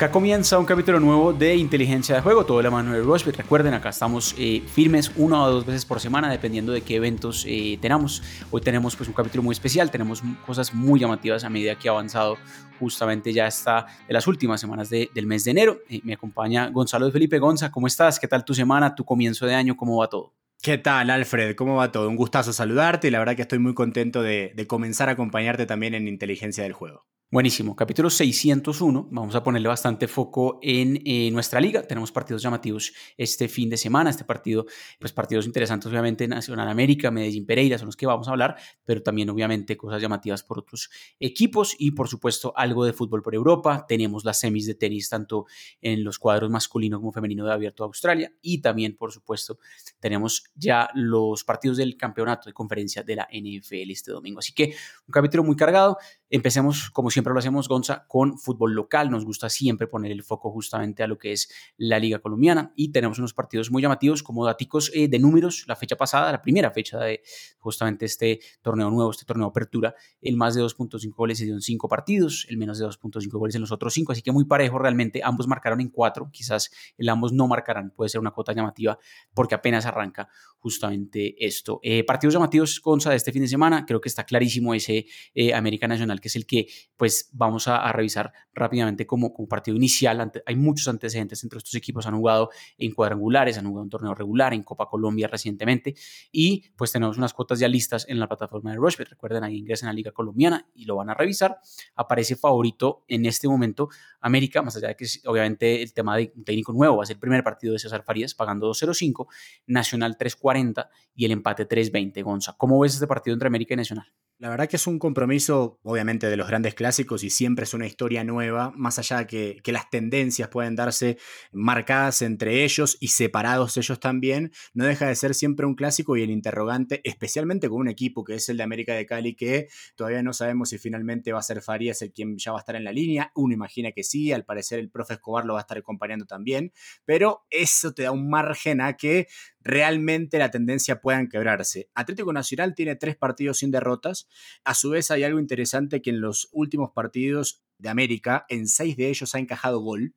Acá comienza un capítulo nuevo de Inteligencia de Juego, todo de la mano de. Recuerden, acá estamos eh, firmes una o dos veces por semana, dependiendo de qué eventos eh, tenemos. Hoy tenemos pues un capítulo muy especial, tenemos cosas muy llamativas a medida que ha avanzado justamente ya está de las últimas semanas del mes de enero. Eh, me acompaña Gonzalo de Felipe Gonza. ¿Cómo estás? ¿Qué tal tu semana, tu comienzo de año? ¿Cómo va todo? ¿Qué tal, Alfred? ¿Cómo va todo? Un gustazo saludarte y la verdad que estoy muy contento de comenzar a acompañarte también en Inteligencia del Juego. Buenísimo, capítulo 601. Vamos a ponerle bastante foco en eh, nuestra liga. Tenemos partidos llamativos este fin de semana. Este partido, pues partidos interesantes, obviamente, Nacional América, Medellín Pereira, son los que vamos a hablar, pero también, obviamente, cosas llamativas por otros equipos y, por supuesto, algo de fútbol por Europa. Tenemos las semis de tenis, tanto en los cuadros masculino como femenino de Abierto Australia y también, por supuesto, tenemos ya los partidos del campeonato de conferencia de la NFL este domingo. Así que un capítulo muy cargado. Empecemos, como siempre lo hacemos, Gonza, con fútbol local. Nos gusta siempre poner el foco justamente a lo que es la Liga Colombiana y tenemos unos partidos muy llamativos como daticos eh, de números. La fecha pasada, la primera fecha de justamente este torneo nuevo, este torneo apertura, el más de 2.5 goles se dio en 5 partidos, el menos de 2.5 goles en los otros 5, así que muy parejo realmente. Ambos marcaron en 4, quizás el ambos no marcarán, puede ser una cuota llamativa porque apenas arranca justamente esto. Eh, partidos llamativos, Gonza, de este fin de semana, creo que está clarísimo ese eh, América Nacional que es el que pues vamos a, revisar rápidamente como, como partido inicial. hay muchos antecedentes entre estos equipos, han jugado en cuadrangulares, han jugado en torneo regular, en Copa Colombia recientemente y pues tenemos unas cuotas ya listas en la plataforma de Rushbet. Recuerden, ahí ingresan a la Liga Colombiana y lo van a revisar. Aparece favorito en este momento América, más allá de que obviamente el tema de un técnico nuevo va a ser el primer partido de César Farías pagando 2.05, Nacional 3.40 y el empate 3.20. Gonza, ¿cómo ves este partido entre América y Nacional? La verdad que es un compromiso, obviamente, de los grandes clásicos y siempre es una historia nueva, más allá que, que, las tendencias pueden darse marcadas entre ellos y separados ellos también, no deja de ser siempre un clásico y el interrogante, especialmente con un equipo que es el de América de Cali, que todavía no sabemos si finalmente va a ser Farías el quien ya va a estar en la línea, uno imagina que sí, al parecer el profe Escobar lo va a estar acompañando también, pero eso te da un margen a que realmente la tendencia puedan quebrarse. Atlético Nacional tiene tres partidos sin derrotas. A su vez hay algo interesante que en los últimos partidos de América, en seis de ellos ha encajado gol.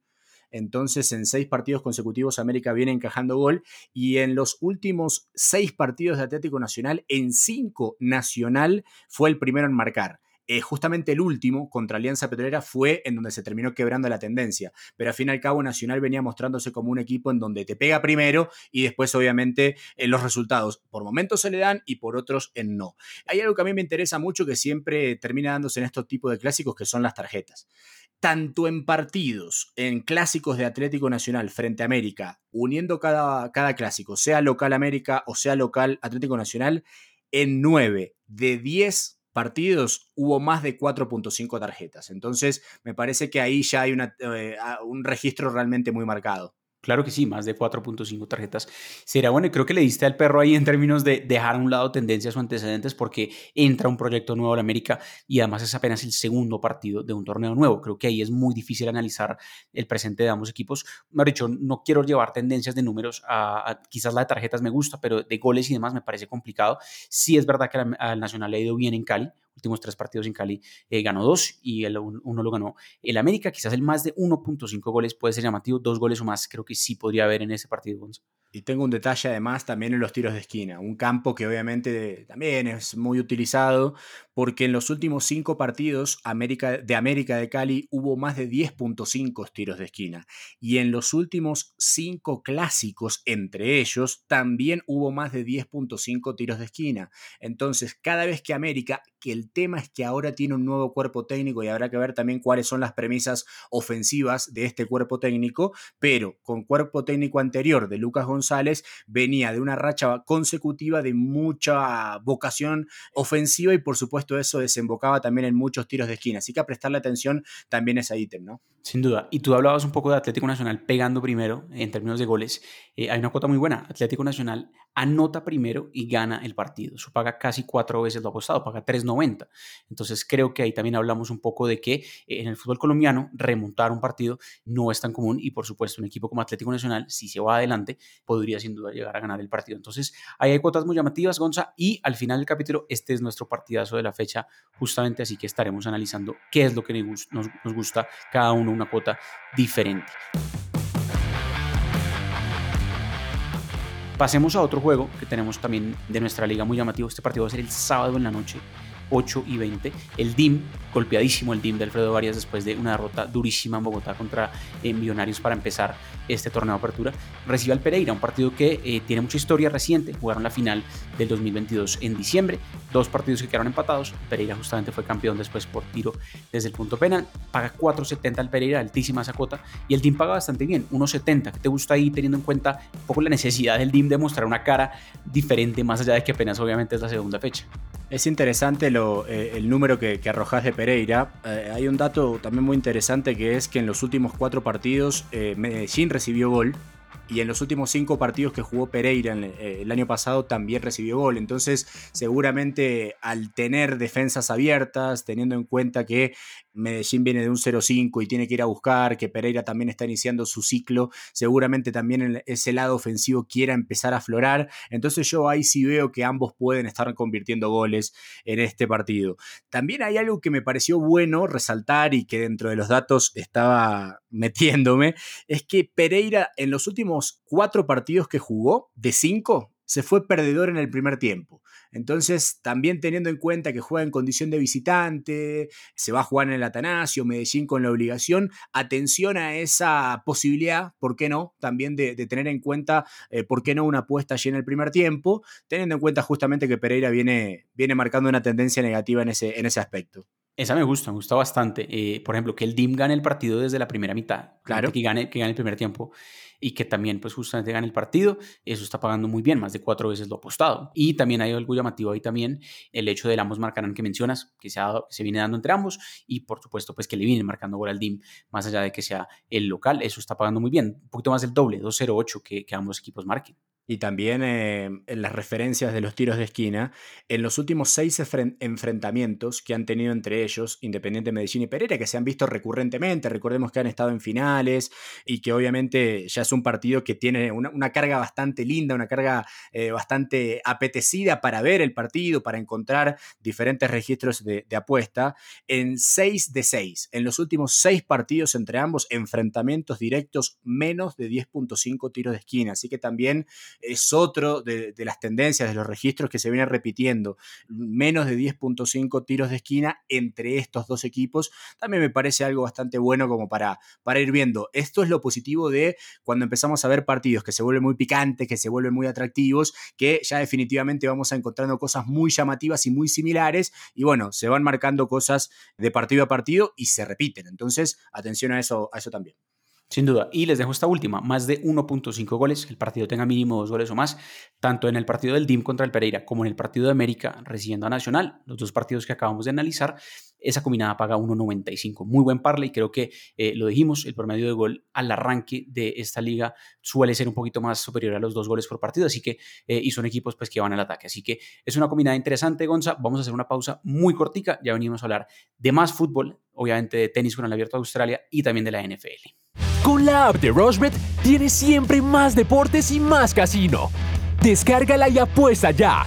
Entonces, en seis partidos consecutivos, América viene encajando gol. Y en los últimos seis partidos de Atlético Nacional, en cinco Nacional fue el primero en marcar. Eh, justamente el último contra Alianza Petrolera fue en donde se terminó quebrando la tendencia. Pero al fin y al cabo, Nacional venía mostrándose como un equipo en donde te pega primero y después, obviamente, en los resultados por momentos se le dan y por otros en no. Hay algo que a mí me interesa mucho que siempre termina dándose en estos tipos de clásicos, que son las tarjetas tanto en partidos, en clásicos de Atlético Nacional frente a América, uniendo cada, cada clásico, sea local América o sea local Atlético Nacional, en 9 de 10 partidos hubo más de 4.5 tarjetas. Entonces, me parece que ahí ya hay una, eh, un registro realmente muy marcado. Claro que sí, más de 4.5 tarjetas. Sería bueno, y creo que le diste al perro ahí en términos de dejar a un lado tendencias o antecedentes porque entra un proyecto nuevo a la América y además es apenas el segundo partido de un torneo nuevo. Creo que ahí es muy difícil analizar el presente de ambos equipos. Me dicho, no quiero llevar tendencias de números quizás la de tarjetas me gusta, pero de goles y demás me parece complicado. Sí es verdad que al Nacional le ha ido bien en Cali, últimos tres partidos en Cali eh, ganó dos y el, uno lo ganó el América. Quizás el más de 1.5 goles puede ser llamativo, dos goles o más creo que sí podría haber en ese partido. Y tengo un detalle además también en los tiros de esquina, un campo que obviamente también es muy utilizado porque en los últimos cinco partidos América, de América de Cali hubo más de 10.5 tiros de esquina y en los últimos cinco clásicos entre ellos también hubo más de 10.5 tiros de esquina. Entonces cada vez que América, que el tema es que ahora tiene un nuevo cuerpo técnico y habrá que ver también cuáles son las premisas ofensivas de este cuerpo técnico, pero con cuerpo técnico anterior de Lucas González, venía de una racha consecutiva de mucha vocación ofensiva y por supuesto eso desembocaba también en muchos tiros de esquina. Así que a prestarle atención también a ese ítem, ¿no? Sin duda. Y tú hablabas un poco de Atlético Nacional pegando primero en términos de goles. Eh, hay una cuota muy buena. Atlético Nacional anota primero y gana el partido. Eso paga casi cuatro veces lo apostado, paga 3.90. Entonces creo que ahí también hablamos un poco de que eh, en el fútbol colombiano remontar un partido no es tan común y por supuesto un equipo como Atlético Nacional, si se va adelante, podría sin duda llegar a ganar el partido. Entonces ahí hay cuotas muy llamativas, Gonza, y al final del capítulo este es nuestro partidazo de la fecha justamente, así que estaremos analizando qué es lo que nos, nos gusta cada uno una cuota diferente. Pasemos a otro juego que tenemos también de nuestra liga muy llamativo. Este partido va a ser el sábado en la noche 8 y 20. El DIM, golpeadísimo el DIM de Alfredo Varias después de una derrota durísima en Bogotá contra eh, Millonarios para empezar este torneo de apertura, recibe al Pereira, un partido que eh, tiene mucha historia reciente. Jugaron la final del 2022 en diciembre, dos partidos que quedaron empatados. Pereira justamente fue campeón después por tiro desde el punto penal. Paga 4.70 al Pereira, altísima esa cuota. Y el DIM paga bastante bien, 1.70. ¿Qué te gusta ahí teniendo en cuenta un poco la necesidad del DIM de mostrar una cara diferente, más allá de que apenas obviamente es la segunda fecha? Es interesante eh, el número que, que, arrojas de Pereira. Eh, hay un dato también muy interesante que es que en los últimos cuatro partidos eh, Medellín recibió gol y en los últimos cinco partidos que jugó Pereira el año pasado también recibió gol. Entonces, seguramente al tener defensas abiertas, teniendo en cuenta que Medellín viene de un 0-5 y tiene que ir a buscar, que Pereira también está iniciando su ciclo, seguramente también ese lado ofensivo quiera empezar a aflorar. Entonces yo ahí sí veo que ambos pueden estar convirtiendo goles en este partido. También hay algo que me pareció bueno resaltar y que dentro de los datos estaba metiéndome, es que Pereira en los últimos cuatro partidos que jugó, de cinco, se fue perdedor en el primer tiempo. Entonces, también teniendo en cuenta que juega en condición de visitante, se va a jugar en el Atanasio, Medellín con la obligación, atención a esa posibilidad, ¿por qué no? También de, tener en cuenta, eh, ¿por qué no una apuesta allí en el primer tiempo? Teniendo en cuenta justamente que Pereira viene, viene marcando una tendencia negativa en ese, en ese aspecto. Esa me gusta, me gusta bastante. Eh, por ejemplo, que el DIM gane el partido desde la primera mitad. Claro. Que gane, que gane el primer tiempo y que también, pues, justamente gane el partido. Eso está pagando muy bien, más de cuatro veces lo apostado. Y también hay algo llamativo ahí también, el hecho del ambos marcarán que mencionas, que se, ha que se viene dando entre ambos. Y por supuesto, pues, que le vienen marcando gol al DIM, más allá de que sea el local. Eso está pagando muy bien. Un poquito más del doble, 2-0-8 que, que ambos equipos marquen. Y también eh, en las referencias de los tiros de esquina, en los últimos seis enfrentamientos que han tenido entre ellos, Independiente Medellín y Pereira, que se han visto recurrentemente, recordemos que han estado en finales y que obviamente ya es un partido que tiene una, carga bastante linda, una carga eh, bastante apetecida para ver el partido, para encontrar diferentes registros de, de apuesta. En seis de seis, en los últimos seis partidos entre ambos, enfrentamientos directos menos de 10.5 tiros de esquina. Así que también es otro de, las tendencias de los registros que se viene repitiendo. Menos de 10.5 tiros de esquina entre estos dos equipos. También me parece algo bastante bueno como para, para ir viendo. Esto es lo positivo de cuando empezamos a ver partidos que se vuelven muy picantes, que se vuelven muy atractivos, que ya definitivamente vamos a encontrando cosas muy llamativas y muy similares. Y bueno, se van marcando cosas de partido a partido y se repiten. Entonces, atención a eso, a eso también. Sin duda. Y les dejo esta última, más de 1.5 goles, el partido tenga mínimo dos goles o más, tanto en el partido del DIM contra el Pereira como en el partido de América recibiendo a Nacional, los dos partidos que acabamos de analizar, esa combinada paga 1.95. Muy buen parle y creo que eh, lo dijimos, el promedio de gol al arranque de esta liga suele ser un poquito más superior a los dos goles por partido, así que, eh, y son equipos pues que van al ataque. Así que es una combinada interesante, Gonza. Vamos a hacer una pausa muy cortica, ya venimos a hablar de más fútbol, obviamente de tenis con el Abierto de Australia y también de la NFL. Con la app de Rushbet tienes siempre más deportes y más casino. Descárgala y apuesta ya.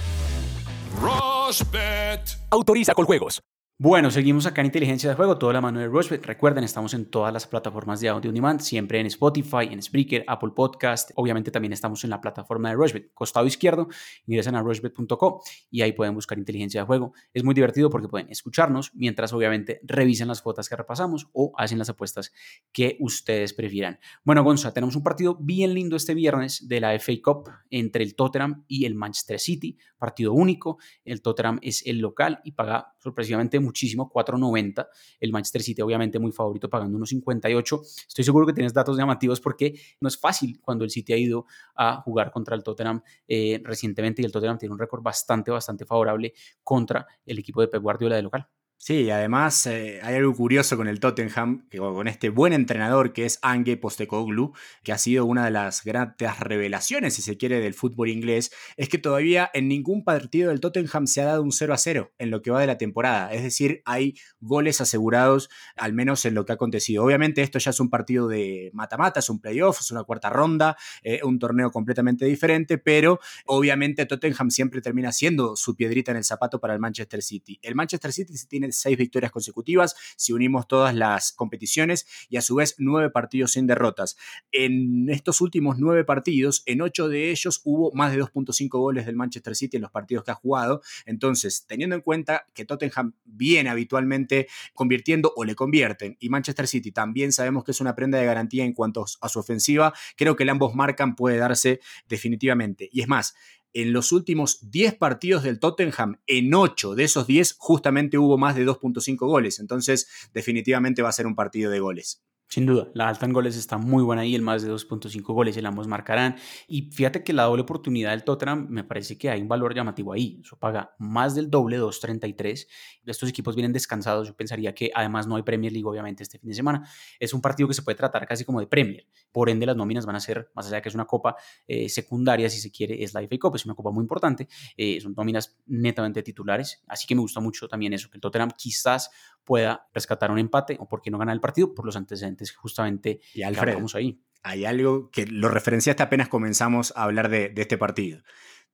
Rushbet. Autoriza con juegos. Bueno, seguimos acá en Inteligencia de Juego, toda la mano de Rushbet. Recuerden, estamos en todas las plataformas de audio on demand, siempre en Spotify, en Spreaker, Apple Podcast. Obviamente también estamos en la plataforma de Rushbet. Costado izquierdo, ingresan a rushbet.co y ahí pueden buscar Inteligencia de Juego. Es muy divertido porque pueden escucharnos mientras obviamente revisan las fotos que repasamos o hacen las apuestas que ustedes prefieran. Bueno, Gonza, tenemos un partido bien lindo este viernes de la FA Cup entre el Tottenham y el Manchester City. Partido único. El Tottenham es el local y paga sorpresivamente muchísimo, 4.90. El Manchester City obviamente muy favorito pagando 1.58. Estoy seguro que tienes datos llamativos porque no es fácil cuando el City ha ido a jugar contra el Tottenham eh, recientemente y el Tottenham tiene un récord bastante, bastante favorable contra el equipo de Pep Guardiola de local. Sí, además eh, hay algo curioso con el Tottenham, con este buen entrenador que es Ange Postecoglou, que ha sido una de las grandes revelaciones, si se quiere, del fútbol inglés, es que todavía en ningún partido del Tottenham se ha dado un 0 a 0 en lo que va de la temporada. Es decir, hay goles asegurados, al menos en lo que ha acontecido. Obviamente esto ya es un partido de mata-mata, es un playoff, es una cuarta ronda, eh, un torneo completamente diferente, pero obviamente Tottenham siempre termina siendo su piedrita en el zapato para el Manchester City. El Manchester City tiene seis victorias consecutivas si unimos todas las competiciones y a su vez nueve partidos sin derrotas. En estos últimos nueve partidos, en ocho de ellos hubo más de 2.5 goles del Manchester City en los partidos que ha jugado. Entonces, teniendo en cuenta que Tottenham viene habitualmente convirtiendo o le convierten y Manchester City también sabemos que es una prenda de garantía en cuanto a su ofensiva, creo que el ambos marcan puede darse definitivamente. Y es más, en los últimos 10 partidos del Tottenham, en 8 de esos 10 justamente hubo más de 2.5 goles. Entonces, definitivamente va a ser un partido de goles. Sin duda, la alta en goles está muy buena ahí, el más de 2.5 goles, el ambos marcarán. Y fíjate que la doble oportunidad del Tottenham me parece que hay un valor llamativo ahí. Eso paga más del doble, 2.33. Estos equipos vienen descansados. Yo pensaría que además no hay Premier League, obviamente, este fin de semana. Es un partido que se puede tratar casi como de Premier. Por ende, las nóminas van a ser, más allá de que es una copa eh, secundaria, si se quiere, es la FA Cup, es una copa muy importante. Eh, son nóminas netamente titulares. Así que me gusta mucho también eso, que el Tottenham quizás pueda rescatar un empate o por qué no ganar el partido por los antecedentes justamente y Alfred, ahí. Hay algo que lo referenciaste apenas comenzamos a hablar de, de este partido.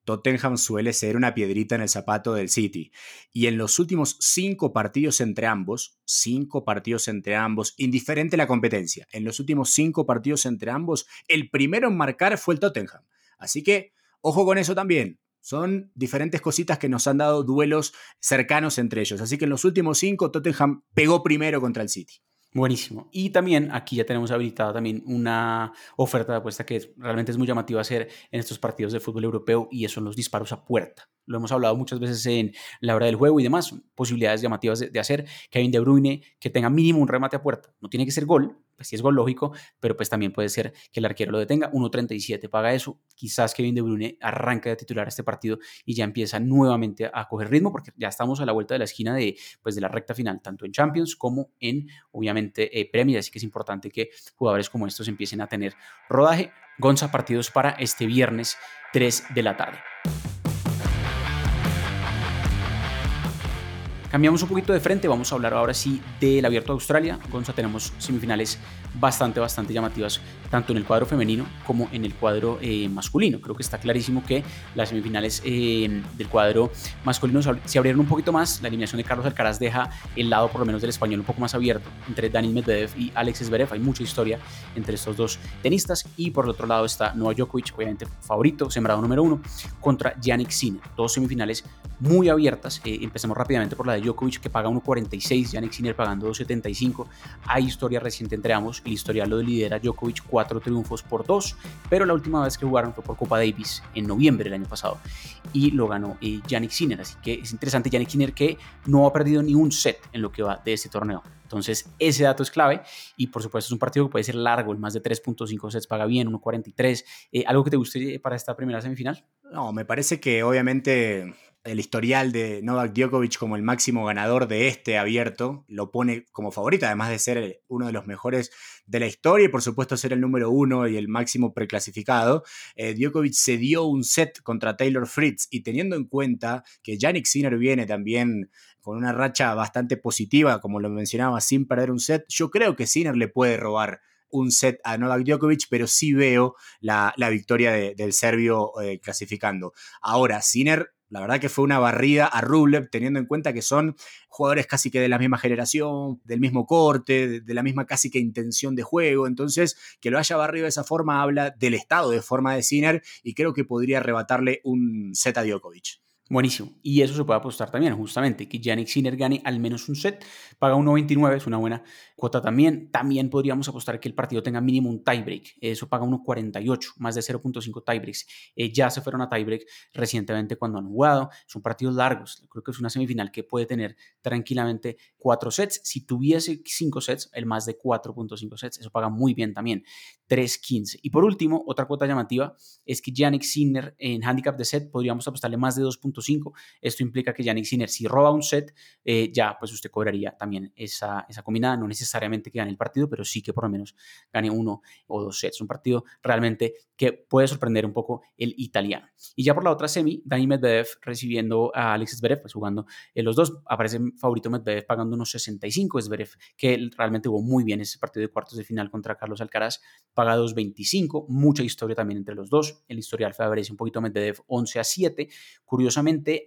Tottenham suele ser una piedrita en el zapato del City. Y en los últimos cinco partidos entre ambos, cinco partidos entre ambos, indiferente la competencia, en los últimos cinco partidos entre ambos, el primero en marcar fue el Tottenham. Así que, ojo con eso también. Son diferentes cositas que nos han dado duelos cercanos entre ellos. Así que en los últimos cinco, Tottenham pegó primero contra el City. Buenísimo. Y también aquí ya tenemos habilitada también una oferta de apuesta que realmente es muy llamativa hacer en estos partidos de fútbol europeo y eso son los disparos a puerta lo hemos hablado muchas veces en la hora del juego y demás, posibilidades llamativas de, hacer. Kevin De Bruyne que tenga mínimo un remate a puerta. No tiene que ser gol, gol lógico, pero pues también puede ser que el arquero lo detenga. 1.37 paga eso. Quizás Kevin De Bruyne arranque de titular este partido y ya empieza nuevamente a coger ritmo porque ya estamos a la vuelta de la esquina de, pues de la recta final, tanto en Champions como en, obviamente, eh, Premier. Así que es importante que jugadores como estos empiecen a tener rodaje. Gonza, partidos para este viernes 3 de la tarde. Cambiamos un poquito de frente, vamos a hablar ahora sí del Abierto de Australia. Gonza, tenemos semifinales bastante, bastante llamativas, tanto en el cuadro femenino como en el cuadro eh, masculino. Creo que está clarísimo que las semifinales eh, del cuadro masculino se abrieron un poquito más. La eliminación de Carlos Alcaraz deja el lado, por lo menos del español, un poco más abierto entre Daniel Medvedev y Alex Zverev. Hay mucha historia entre estos dos tenistas. Y por el otro lado está Novak Djokovic, obviamente favorito, sembrado número uno, contra Yannick Sinner. Dos semifinales muy abiertas. Eh, empecemos rápidamente por la de Djokovic, que paga 1.46, Yannick Sinner pagando 2.75. Hay historia reciente entre ambos. El historial lo lidera Djokovic, cuatro triunfos por dos, pero la última vez que jugaron fue por Copa Davis en noviembre del año pasado y lo ganó eh, Yannick Sinner. Así que es interesante Yannick Sinner que no ha perdido ni un set en lo que va de este torneo. Entonces, ese dato es clave y por supuesto es un partido que puede ser largo, el más de 3.5 sets paga bien, 1.43. Eh, ¿Algo que te guste para esta primera semifinal? No, me parece que obviamente el historial de Novak Djokovic como el máximo ganador de este abierto lo pone como favorito, además de ser uno de los mejores de la historia y por supuesto ser el número uno y el máximo preclasificado. Eh, Djokovic se dio un set contra Taylor Fritz y teniendo en cuenta que Yannick Sinner viene también con una racha bastante positiva, como lo mencionaba, sin perder un set, yo creo que Sinner le puede robar un set a Novak Djokovic, pero sí veo la, victoria del serbio eh, clasificando. Ahora, Sinner la verdad que fue una barrida a Rublev, teniendo en cuenta que son jugadores casi que de la misma generación, del mismo corte, de la misma casi que intención de juego. Entonces, que lo haya barrido de esa forma habla del estado de forma de Sinner y creo que podría arrebatarle un set a Djokovic. Buenísimo. Y eso se puede apostar también, justamente, que Yannick Sinner gane al menos un set, paga 1.29, es una buena cuota también. También podríamos apostar que el partido tenga mínimo un tiebreak, eso paga 1.48, más de 0.5 tiebreaks. Eh, ya se fueron a tiebreak recientemente cuando han jugado, son partidos largos, creo que es una semifinal que puede tener tranquilamente cuatro sets. Si tuviese cinco sets, el más de 4.5 sets, eso paga muy bien también, 3.15. Y por último, otra cuota llamativa es que Yannick Sinner en handicap de set podríamos apostarle más de 2 3.5. Esto implica que Yannick Sinner, si roba un set, eh, ya pues usted cobraría también esa, esa combinada. No necesariamente que gane el partido, pero sí que por lo menos gane uno o dos sets. Un partido realmente que puede sorprender un poco el italiano. Y ya por la otra semi, Dani Medvedev recibiendo a Alexis Zverev, pues jugando en los dos. Aparece favorito Medvedev pagando unos 65. Zverev, que realmente jugó muy bien ese partido de cuartos de final contra Carlos Alcaraz, paga 2.25. Mucha historia también entre los dos. El historial favorece un poquito Medvedev 11 a 7. Curiosamente,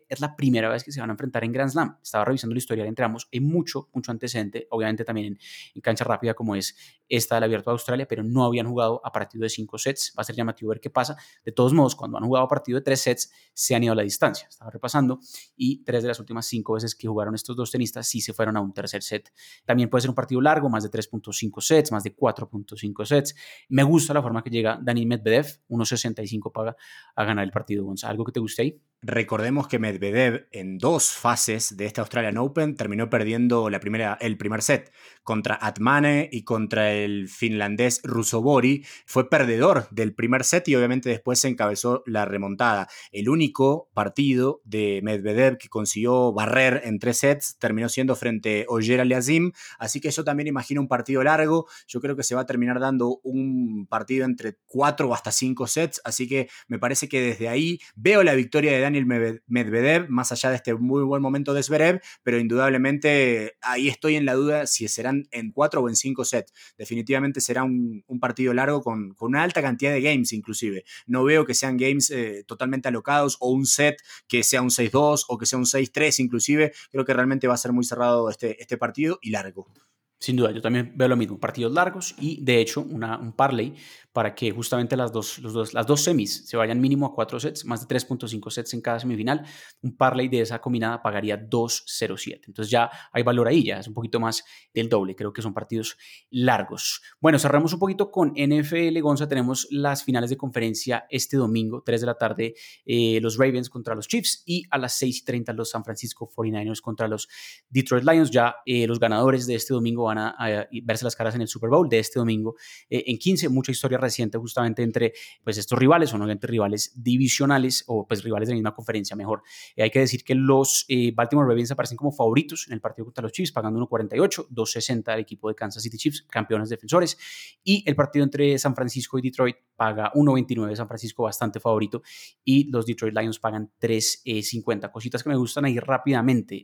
es la primera vez que se van a enfrentar en Grand Slam. Estaba revisando la historial entre ambos. Hay mucho, mucho antecedente, obviamente también en, cancha rápida como es esta del Abierto de Australia, pero no habían jugado a partido de 5 sets. Va a ser llamativo ver qué pasa. De todos modos, cuando han jugado a partido de 3 sets, se han ido a la distancia. Estaba repasando y tres de las últimas cinco veces que jugaron estos dos tenistas sí se fueron a un tercer set. También puede ser un partido largo, más de 3.5 sets, más de 4.5 sets. Me gusta la forma que llega Dani Medvedev, 1.65 paga a ganar el partido. Gonzalo, ¿algo que te guste ahí? Recordemos que Medvedev en dos fases de este Australian Open terminó perdiendo la primera, el primer set contra Atmane y contra el finlandés Rusobori. Fue perdedor del primer set y obviamente después se encabezó la remontada. El único partido de Medvedev que consiguió barrer en tres sets terminó siendo frente a Oyer Aliasim, así que yo también imagino un partido largo. Yo creo que se va a terminar dando un partido entre cuatro o hasta cinco sets, así que me parece que desde ahí veo la victoria de Medvedev, más allá de este muy buen momento de Zverev, pero indudablemente ahí estoy en la duda si serán en cuatro o en cinco sets. Definitivamente será un, partido largo con, una alta cantidad de games inclusive. No veo que sean games eh, totalmente alocados o un set que sea un 6-2 o que sea un 6-3 inclusive. Creo que realmente va a ser muy cerrado este, este partido y largo. Sin duda, yo también veo lo mismo, partidos largos y de hecho un parlay para que justamente las dos, dos, las dos semis se vayan mínimo a cuatro sets, más de 3.5 sets en cada semifinal. Un parlay de esa combinada pagaría 2.07. Entonces ya hay valor ahí, ya es un poquito más del doble. Creo que son partidos largos. Bueno, cerramos un poquito con NFL. Gonza, tenemos las finales de conferencia este domingo, 3 de la tarde, eh, los Ravens contra los Chiefs y a las 6.30 los San Francisco 49ers contra los Detroit Lions. Ya eh, los ganadores de este domingo van a, verse las caras en el Super Bowl de este domingo eh, en 15. Mucha historia reciente justamente entre pues, estos rivales, son obviamente rivales divisionales o pues rivales de la misma conferencia mejor. Eh, hay que decir que los eh, Baltimore Ravens aparecen como favoritos en el partido contra los Chiefs, pagando 1.48, 2.60 al equipo de Kansas City Chiefs, campeones defensores, y el partido entre San Francisco y Detroit paga 1.29, San Francisco bastante favorito, y los Detroit Lions pagan 3.50. Cositas que me gustan ahí rápidamente.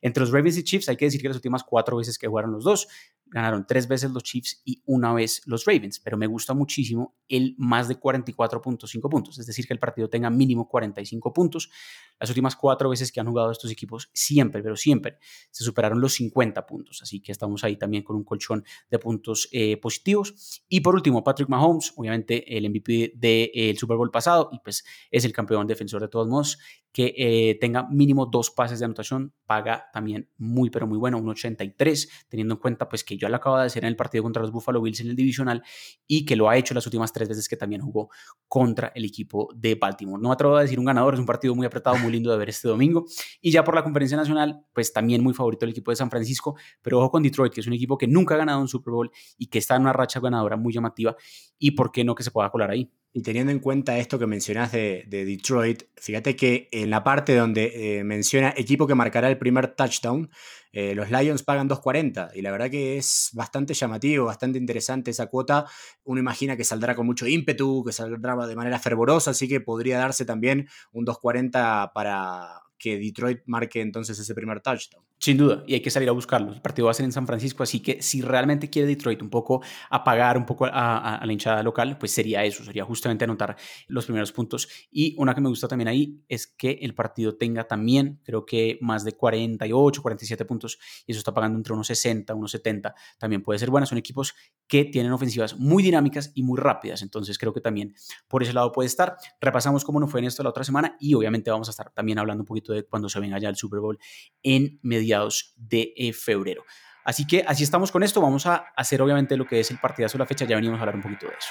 Entre los Ravens y Chiefs hay que decir que las últimas cuatro veces que jugaron los dos, ganaron tres veces los Chiefs y una vez los Ravens, pero me gusta muchísimo el más de 44.5 puntos, es decir, que el partido tenga mínimo 45 puntos. Las últimas cuatro veces que han jugado estos equipos, siempre, pero siempre, se superaron los 50 puntos, así que estamos ahí también con un colchón de puntos eh, positivos. Y por último, Patrick Mahomes, obviamente el MVP del Super Bowl pasado y pues es el campeón defensor de todos modos, que eh, tenga mínimo dos pases de anotación, paga también muy, pero muy bueno, un 83, teniendo en cuenta pues que yo lo acabo de hacer en el partido contra los Buffalo Bills en el divisional y que lo ha hecho las últimas tres veces que también jugó contra el equipo de Baltimore. No me atrevo a decir un ganador, es un partido muy apretado, muy lindo de ver este domingo. Y ya por la conferencia nacional, pues también muy favorito el equipo de San Francisco, pero ojo con Detroit, que es un equipo que nunca ha ganado un Super Bowl y que está en una racha ganadora muy llamativa y por qué no que se pueda colar ahí. Y teniendo en cuenta esto que mencionas de, Detroit, fíjate que en la parte donde eh, menciona equipo que marcará el primer touchdown, eh, los Lions pagan 2.40 y la verdad que es bastante llamativo, bastante interesante esa cuota. Uno imagina que saldrá con mucho ímpetu, que saldrá de manera fervorosa, así que podría darse también un 2.40 para que Detroit marque entonces ese primer touchdown. Sin duda, y hay que salir a buscarlo. El partido va a ser en San Francisco, así que si realmente quiere Detroit un poco apagar un poco a, la hinchada local, pues sería eso, sería justamente anotar los primeros puntos. Y una que me gusta también ahí es que el partido tenga también, creo que más de 48, 47 puntos, y eso está pagando entre unos 60, unos 70, también puede ser bueno. Son equipos que tienen ofensivas muy dinámicas y muy rápidas, entonces creo que también por ese lado puede estar. Repasamos cómo nos fue en esto la otra semana y obviamente vamos a estar también hablando un poquito de cuando se venga ya el Super Bowl en medio de eh, febrero. Así que así estamos con esto. Vamos a hacer obviamente lo que es el partidazo de la fecha. Ya venimos a hablar un poquito de eso.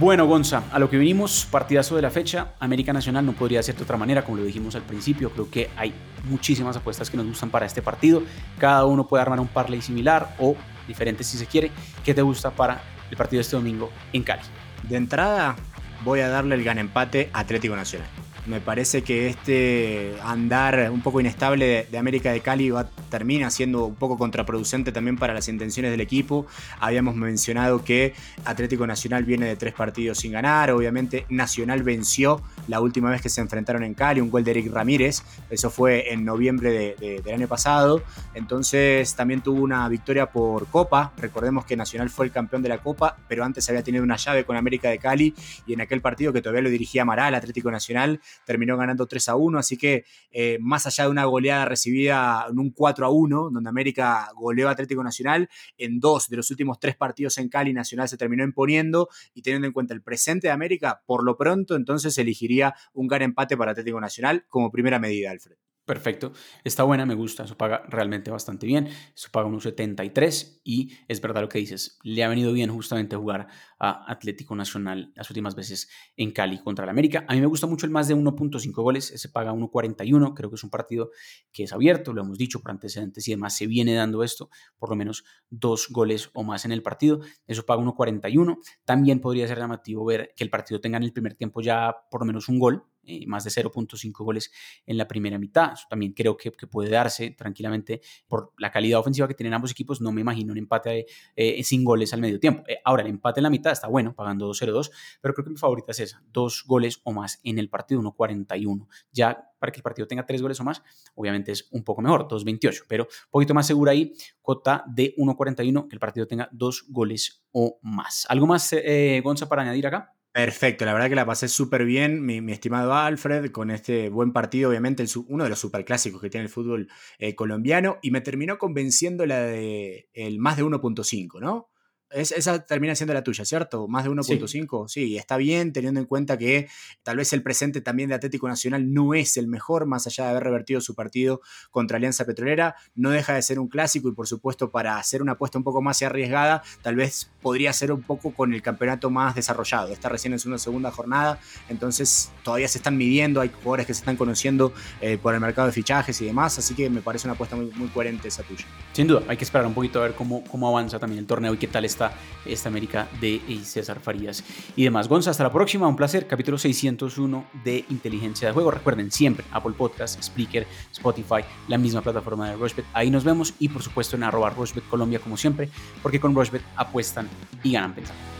Bueno, Gonza, a lo que vinimos, partidazo de la fecha, América Nacional no podría ser de otra manera, como lo dijimos al principio, creo que hay muchísimas apuestas que nos gustan para este partido, cada uno puede armar un parlay similar o diferente si se quiere. ¿Qué te gusta para el partido de este domingo en Cali? De entrada, voy a darle el gan empate Atlético Nacional. Me parece que este andar un poco inestable de, América de Cali va, termina siendo un poco contraproducente también para las intenciones del equipo. Habíamos mencionado que Atlético Nacional viene de tres partidos sin ganar. Obviamente Nacional venció la última vez que se enfrentaron en Cali, un gol de Eric Ramírez. Eso fue en noviembre del año pasado. Entonces también tuvo una victoria por Copa. Recordemos que Nacional fue el campeón de la Copa, pero antes había tenido una llave con América de Cali y en aquel partido que todavía lo dirigía Amaral, Atlético Nacional, terminó ganando 3 a 1, así que eh, más allá de una goleada recibida en un 4 a 1, donde América goleó a Atlético Nacional, en dos de los últimos tres partidos en Cali, Nacional se terminó imponiendo y teniendo en cuenta el presente de América, por lo pronto entonces elegiría un gran empate para Atlético Nacional como primera medida, Alfred. Perfecto, está buena, me gusta, eso paga realmente bastante bien, eso paga un 73 y es verdad lo que dices, le ha venido bien justamente jugar a Atlético Nacional las últimas veces en Cali contra el América. A mí me gusta mucho el más de 1.5 goles, ese paga 1.41, creo que es un partido que es abierto, lo hemos dicho por antecedentes y demás, se viene dando esto, por lo menos dos goles o más en el partido, eso paga 1.41. También podría ser llamativo ver que el partido tenga en el primer tiempo ya por lo menos un gol, eh, más de 0.5 goles en la primera mitad. También creo que, puede darse tranquilamente por la calidad ofensiva que tienen ambos equipos. No me imagino un empate eh, sin goles al medio tiempo. Eh, ahora, el empate en la mitad está bueno, pagando 2-0-2, pero creo que mi favorita es esa, dos goles o más en el partido, 1.41. Ya para que el partido tenga tres goles o más, obviamente es un poco mejor, 2.28, pero un poquito más segura ahí, cota de 1.41, que el partido tenga dos goles o más. ¿Algo más, Gonza, para añadir acá? Perfecto, la verdad que la pasé súper bien, mi, estimado Alfred, con este buen partido, obviamente uno de los superclásicos que tiene el fútbol eh, colombiano, y me terminó convenciendo la de el más de 1.5, ¿no? Esa termina siendo la tuya, ¿cierto? Más de 1.5. Sí. está bien, teniendo en cuenta que tal vez el presente también de Atlético Nacional no es el mejor, más allá de haber revertido su partido contra Alianza Petrolera. No deja de ser un clásico y, por supuesto, para hacer una apuesta un poco más arriesgada, tal vez podría ser un poco con el campeonato más desarrollado. Está recién en su segunda jornada, entonces todavía se están midiendo, hay jugadores que se están conociendo eh, por el mercado de fichajes y demás, así que me parece una apuesta muy, muy coherente esa tuya. Sin duda, hay que esperar un poquito a ver cómo, cómo avanza también el torneo y qué tal está esta, América de César Farías y demás. Gonza, hasta la próxima, un placer. Capítulo 601 de Inteligencia de Juego. Recuerden siempre Apple Podcast, Spreaker, Spotify, la misma plataforma de Rushbet. Ahí nos vemos y por supuesto en arroba Rushbet Colombia como siempre, porque con Rushbet apuestan y ganan pensando.